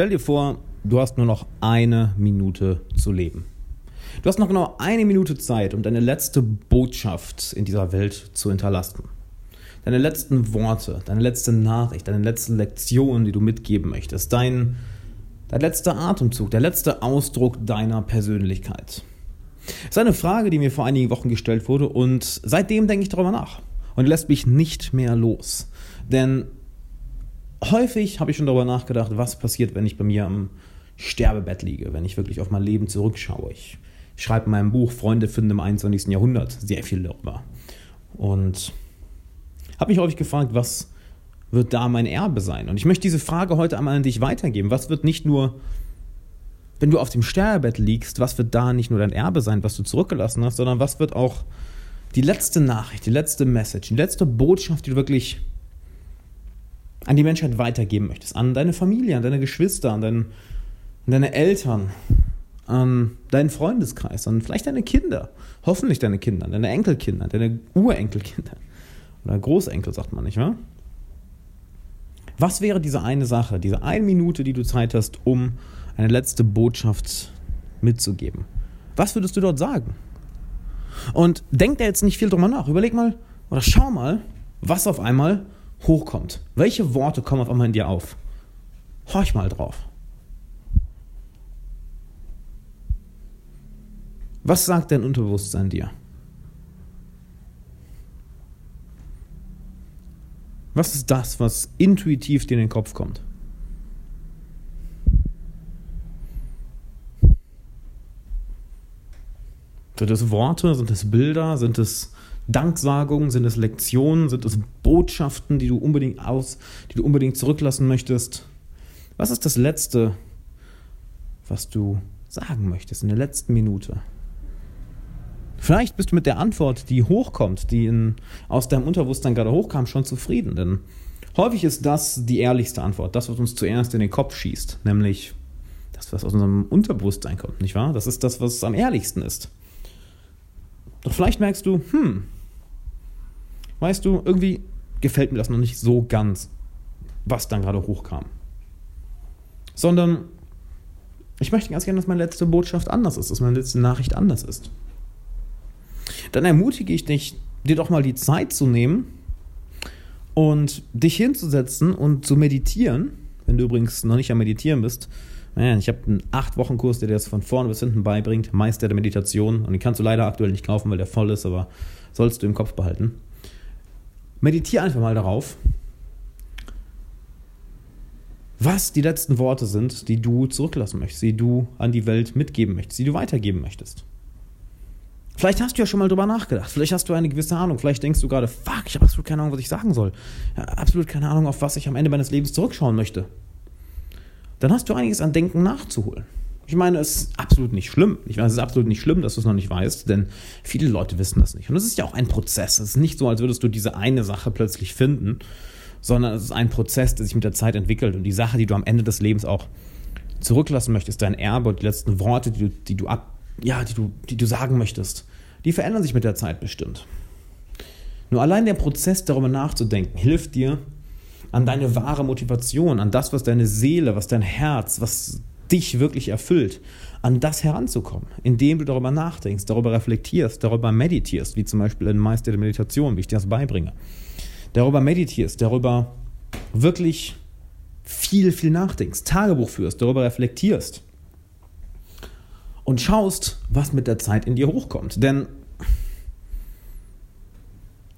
Stell dir vor, du hast nur noch eine Minute zu leben. Du hast noch genau eine Minute Zeit, um deine letzte Botschaft in dieser Welt zu hinterlassen. Deine letzten Worte, deine letzte Nachricht, deine letzte Lektion, die du mitgeben möchtest, dein, dein letzter Atemzug, der letzte Ausdruck deiner Persönlichkeit. Das ist eine Frage, die mir vor einigen Wochen gestellt wurde und seitdem denke ich darüber nach und lässt mich nicht mehr los. Denn häufig habe ich schon darüber nachgedacht, was passiert, wenn ich bei mir am Sterbebett liege, wenn ich wirklich auf mein Leben zurückschaue. Ich schreibe in meinem Buch Freunde finden im 21. Jahrhundert sehr viel darüber. Und habe mich häufig gefragt, was wird da mein Erbe sein? Und ich möchte diese Frage heute einmal an dich weitergeben. Was wird nicht nur, wenn du auf dem Sterbebett liegst, was wird da nicht nur dein Erbe sein, was du zurückgelassen hast, sondern was wird auch die letzte Nachricht, die letzte Message, die letzte Botschaft, die du wirklich an die Menschheit weitergeben möchtest, an deine Familie, an deine Geschwister, an, dein, an deine Eltern, an deinen Freundeskreis, an vielleicht deine Kinder, hoffentlich deine Kinder, deine Enkelkinder, deine Urenkelkinder oder Großenkel, sagt man nicht wahr? Was wäre diese eine Sache, diese eine Minute, die du Zeit hast, um eine letzte Botschaft mitzugeben? Was würdest du dort sagen? Und denk da jetzt nicht viel drüber nach. Überleg mal oder schau mal, was auf einmal hochkommt. Welche Worte kommen auf einmal in dir auf? Horch mal drauf. Was sagt dein Unterbewusstsein dir? Was ist das, was intuitiv dir in den Kopf kommt? Sind es Worte? Sind es Bilder? Sind es Danksagungen? Sind es Lektionen? Sind es Botschaften, die du unbedingt aus, die du unbedingt zurücklassen möchtest? Was ist das Letzte, was du sagen möchtest in der letzten Minute? Vielleicht bist du mit der Antwort, die hochkommt, die in, aus deinem Unterbewusstsein gerade hochkam, schon zufrieden. Denn häufig ist das die ehrlichste Antwort, das, was uns zuerst in den Kopf schießt, nämlich das, was aus unserem Unterbewusstsein kommt, nicht wahr? Das ist das, was am ehrlichsten ist. Doch vielleicht merkst du, hm, weißt du, irgendwie gefällt mir das noch nicht so ganz, was dann gerade hochkam. Sondern ich möchte ganz gerne, dass meine letzte Botschaft anders ist, dass meine letzte Nachricht anders ist dann ermutige ich dich, dir doch mal die Zeit zu nehmen und dich hinzusetzen und zu meditieren. Wenn du übrigens noch nicht am Meditieren bist, ich habe einen 8-Wochen-Kurs, der dir das von vorne bis hinten beibringt, Meister der Meditation. Und den kannst du leider aktuell nicht kaufen, weil der voll ist, aber sollst du im Kopf behalten. Meditiere einfach mal darauf, was die letzten Worte sind, die du zurücklassen möchtest, die du an die Welt mitgeben möchtest, die du weitergeben möchtest. Vielleicht hast du ja schon mal drüber nachgedacht. Vielleicht hast du eine gewisse Ahnung. Vielleicht denkst du gerade, fuck, ich habe absolut keine Ahnung, was ich sagen soll. Ja, absolut keine Ahnung, auf was ich am Ende meines Lebens zurückschauen möchte. Dann hast du einiges an Denken nachzuholen. Ich meine, es ist absolut nicht schlimm. Ich meine, es ist absolut nicht schlimm, dass du es noch nicht weißt, denn viele Leute wissen das nicht. Und es ist ja auch ein Prozess. Es ist nicht so, als würdest du diese eine Sache plötzlich finden, sondern es ist ein Prozess, der sich mit der Zeit entwickelt. Und die Sache, die du am Ende des Lebens auch zurücklassen möchtest, dein Erbe und die letzten Worte, die du, die du ab, ja, die du, die du sagen möchtest, die verändern sich mit der Zeit bestimmt. Nur allein der Prozess, darüber nachzudenken, hilft dir an deine wahre Motivation, an das, was deine Seele, was dein Herz, was dich wirklich erfüllt, an das heranzukommen, indem du darüber nachdenkst, darüber reflektierst, darüber meditierst, wie zum Beispiel in Meister der Meditation, wie ich dir das beibringe. Darüber meditierst, darüber wirklich viel, viel nachdenkst, Tagebuch führst, darüber reflektierst und schaust, was mit der Zeit in dir hochkommt. Denn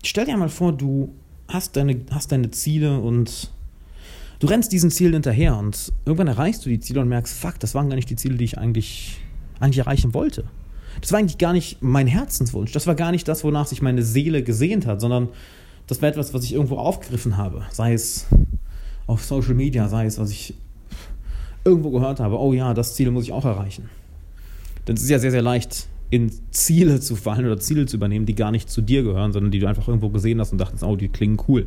stell dir mal vor, du hast deine, hast deine Ziele und du rennst diesen Zielen hinterher und irgendwann erreichst du die Ziele und merkst, fuck, das waren gar nicht die Ziele, die ich eigentlich, eigentlich erreichen wollte. Das war eigentlich gar nicht mein Herzenswunsch. Das war gar nicht das, wonach sich meine Seele gesehnt hat, sondern das war etwas, was ich irgendwo aufgegriffen habe. Sei es auf Social Media, sei es, was ich irgendwo gehört habe. Oh ja, das Ziel muss ich auch erreichen. Denn es ist ja sehr, sehr leicht, in Ziele zu fallen oder Ziele zu übernehmen, die gar nicht zu dir gehören, sondern die du einfach irgendwo gesehen hast und dachtest, oh, die klingen cool.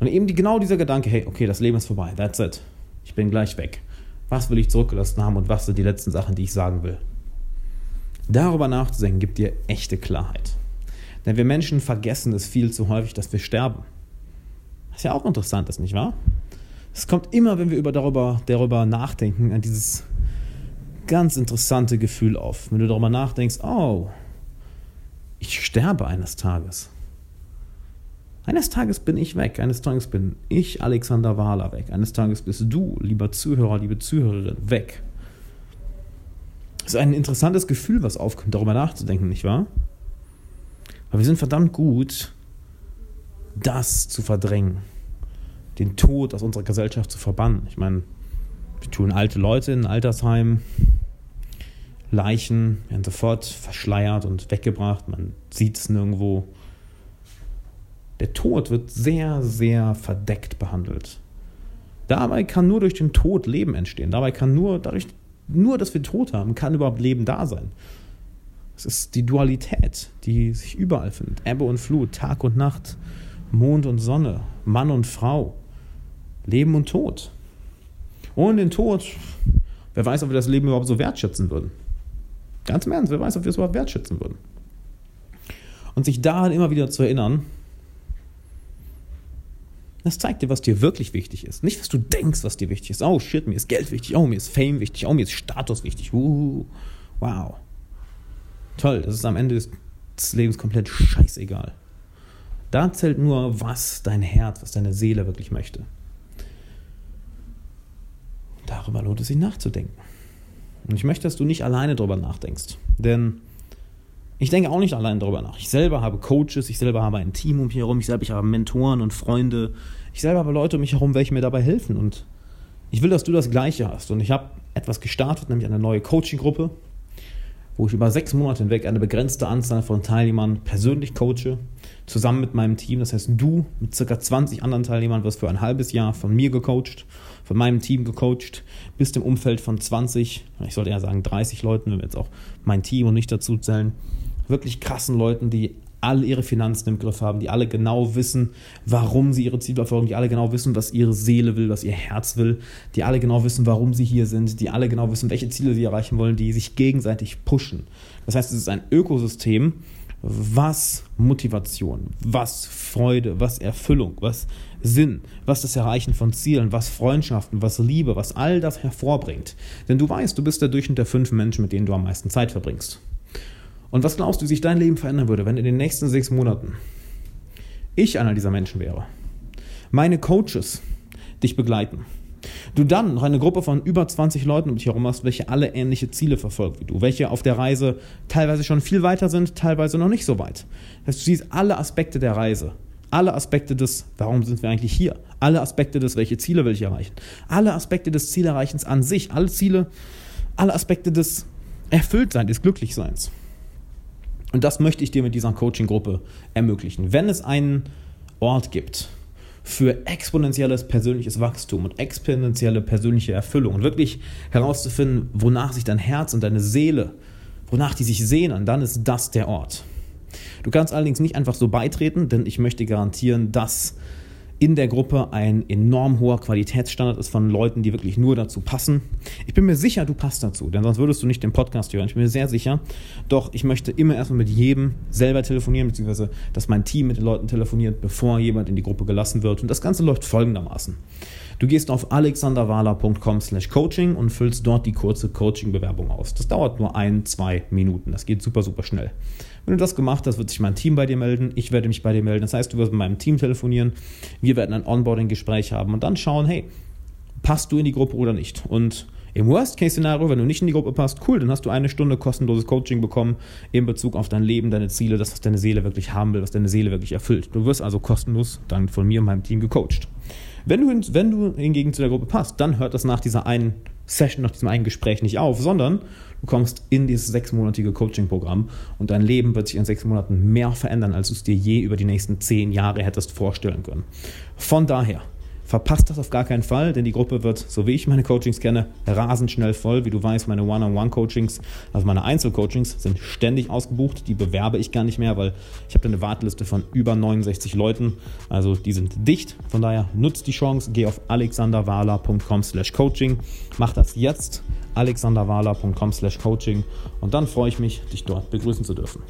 Und eben die, genau dieser Gedanke, hey, okay, das Leben ist vorbei, that's it. Ich bin gleich weg. Was will ich zurückgelassen haben und was sind die letzten Sachen, die ich sagen will? Darüber nachzudenken, gibt dir echte Klarheit. Denn wir Menschen vergessen es viel zu häufig, dass wir sterben. Was ja auch interessant ist, nicht wahr? Es kommt immer, wenn wir über darüber, darüber nachdenken, an dieses ganz interessante Gefühl auf. Wenn du darüber nachdenkst, oh, ich sterbe eines Tages. Eines Tages bin ich weg, eines Tages bin ich, Alexander Wahler, weg. Eines Tages bist du, lieber Zuhörer, liebe Zuhörerin, weg. Es ist ein interessantes Gefühl, was aufkommt, darüber nachzudenken, nicht wahr? Aber wir sind verdammt gut, das zu verdrängen, den Tod aus unserer Gesellschaft zu verbannen. Ich meine, wir tun alte Leute in Altersheimen, Leichen werden sofort verschleiert und weggebracht, man sieht es nirgendwo. Der Tod wird sehr, sehr verdeckt behandelt. Dabei kann nur durch den Tod Leben entstehen. Dabei kann nur, dadurch, nur, dass wir Tod haben, kann überhaupt Leben da sein. Es ist die Dualität, die sich überall findet. Ebbe und Flut, Tag und Nacht, Mond und Sonne, Mann und Frau, Leben und Tod. Ohne den Tod, wer weiß, ob wir das Leben überhaupt so wertschätzen würden. Ganz im Ernst, wer weiß, ob wir es überhaupt wertschätzen würden. Und sich daran immer wieder zu erinnern, das zeigt dir, was dir wirklich wichtig ist. Nicht, was du denkst, was dir wichtig ist. Oh shit, mir ist Geld wichtig. Oh, mir ist Fame wichtig. Oh, mir ist Status wichtig. Uh, wow. Toll, das ist am Ende des Lebens komplett scheißegal. Da zählt nur, was dein Herz, was deine Seele wirklich möchte. Darüber lohnt es sich nachzudenken. Und ich möchte, dass du nicht alleine darüber nachdenkst. Denn ich denke auch nicht allein darüber nach. Ich selber habe Coaches, ich selber habe ein Team um mich herum, ich selber ich habe Mentoren und Freunde. Ich selber habe Leute um mich herum, welche mir dabei helfen. Und ich will, dass du das Gleiche hast. Und ich habe etwas gestartet, nämlich eine neue Coaching-Gruppe, wo ich über sechs Monate hinweg eine begrenzte Anzahl von Teilnehmern persönlich coache, zusammen mit meinem Team. Das heißt, du mit circa 20 anderen Teilnehmern wirst für ein halbes Jahr von mir gecoacht, von meinem Team gecoacht, bis im Umfeld von 20, ich sollte eher sagen 30 Leuten, wenn wir jetzt auch mein Team und nicht dazu zählen, wirklich krassen Leuten, die alle ihre Finanzen im Griff haben, die alle genau wissen, warum sie ihre Ziele verfolgen, die alle genau wissen, was ihre Seele will, was ihr Herz will, die alle genau wissen, warum sie hier sind, die alle genau wissen, welche Ziele sie erreichen wollen, die sich gegenseitig pushen. Das heißt, es ist ein Ökosystem, was Motivation, was Freude, was Erfüllung, was Sinn, was das Erreichen von Zielen, was Freundschaften, was Liebe, was all das hervorbringt. Denn du weißt, du bist der Durchschnitt der fünf Menschen, mit denen du am meisten Zeit verbringst. Und was glaubst du, wie sich dein Leben verändern würde, wenn in den nächsten sechs Monaten ich einer dieser Menschen wäre? Meine Coaches dich begleiten. Du dann noch eine Gruppe von über 20 Leuten um dich herum hast, welche alle ähnliche Ziele verfolgen wie du, welche auf der Reise teilweise schon viel weiter sind, teilweise noch nicht so weit. Das heißt, du siehst alle Aspekte der Reise, alle Aspekte des, warum sind wir eigentlich hier, alle Aspekte des, welche Ziele will ich erreichen, alle Aspekte des Zielerreichens an sich, alle Ziele, alle Aspekte des Erfülltseins, des Glücklichseins. Und das möchte ich dir mit dieser Coaching-Gruppe ermöglichen. Wenn es einen Ort gibt für exponentielles persönliches Wachstum und exponentielle persönliche Erfüllung und wirklich herauszufinden, wonach sich dein Herz und deine Seele, wonach die sich sehnen, dann ist das der Ort. Du kannst allerdings nicht einfach so beitreten, denn ich möchte garantieren, dass in der Gruppe ein enorm hoher Qualitätsstandard ist von Leuten, die wirklich nur dazu passen. Ich bin mir sicher, du passt dazu, denn sonst würdest du nicht den Podcast hören. Ich bin mir sehr sicher. Doch ich möchte immer erstmal mit jedem selber telefonieren, beziehungsweise dass mein Team mit den Leuten telefoniert, bevor jemand in die Gruppe gelassen wird. Und das Ganze läuft folgendermaßen. Du gehst auf alexanderwahler.com slash coaching und füllst dort die kurze Coaching-Bewerbung aus. Das dauert nur ein, zwei Minuten. Das geht super, super schnell. Wenn du das gemacht hast, wird sich mein Team bei dir melden. Ich werde mich bei dir melden. Das heißt, du wirst mit meinem Team telefonieren. Wir werden ein Onboarding-Gespräch haben und dann schauen, hey, passt du in die Gruppe oder nicht? Und im Worst-Case-Szenario, wenn du nicht in die Gruppe passt, cool, dann hast du eine Stunde kostenloses Coaching bekommen in Bezug auf dein Leben, deine Ziele, das, was deine Seele wirklich haben will, was deine Seele wirklich erfüllt. Du wirst also kostenlos dann von mir und meinem Team gecoacht. Wenn du, wenn du hingegen zu der Gruppe passt, dann hört das nach dieser einen Session, nach diesem einen Gespräch nicht auf, sondern du kommst in dieses sechsmonatige Coaching-Programm und dein Leben wird sich in sechs Monaten mehr verändern, als du es dir je über die nächsten zehn Jahre hättest vorstellen können. Von daher, Verpasst das auf gar keinen Fall, denn die Gruppe wird, so wie ich meine Coachings kenne, rasend schnell voll. Wie du weißt, meine One-on-One-Coachings, also meine Einzelcoachings, sind ständig ausgebucht. Die bewerbe ich gar nicht mehr, weil ich habe eine Warteliste von über 69 Leuten. Also die sind dicht. Von daher nutzt die Chance, geh auf alexanderwala.com slash coaching. Mach das jetzt, alexanderwala.com slash coaching. Und dann freue ich mich, dich dort begrüßen zu dürfen.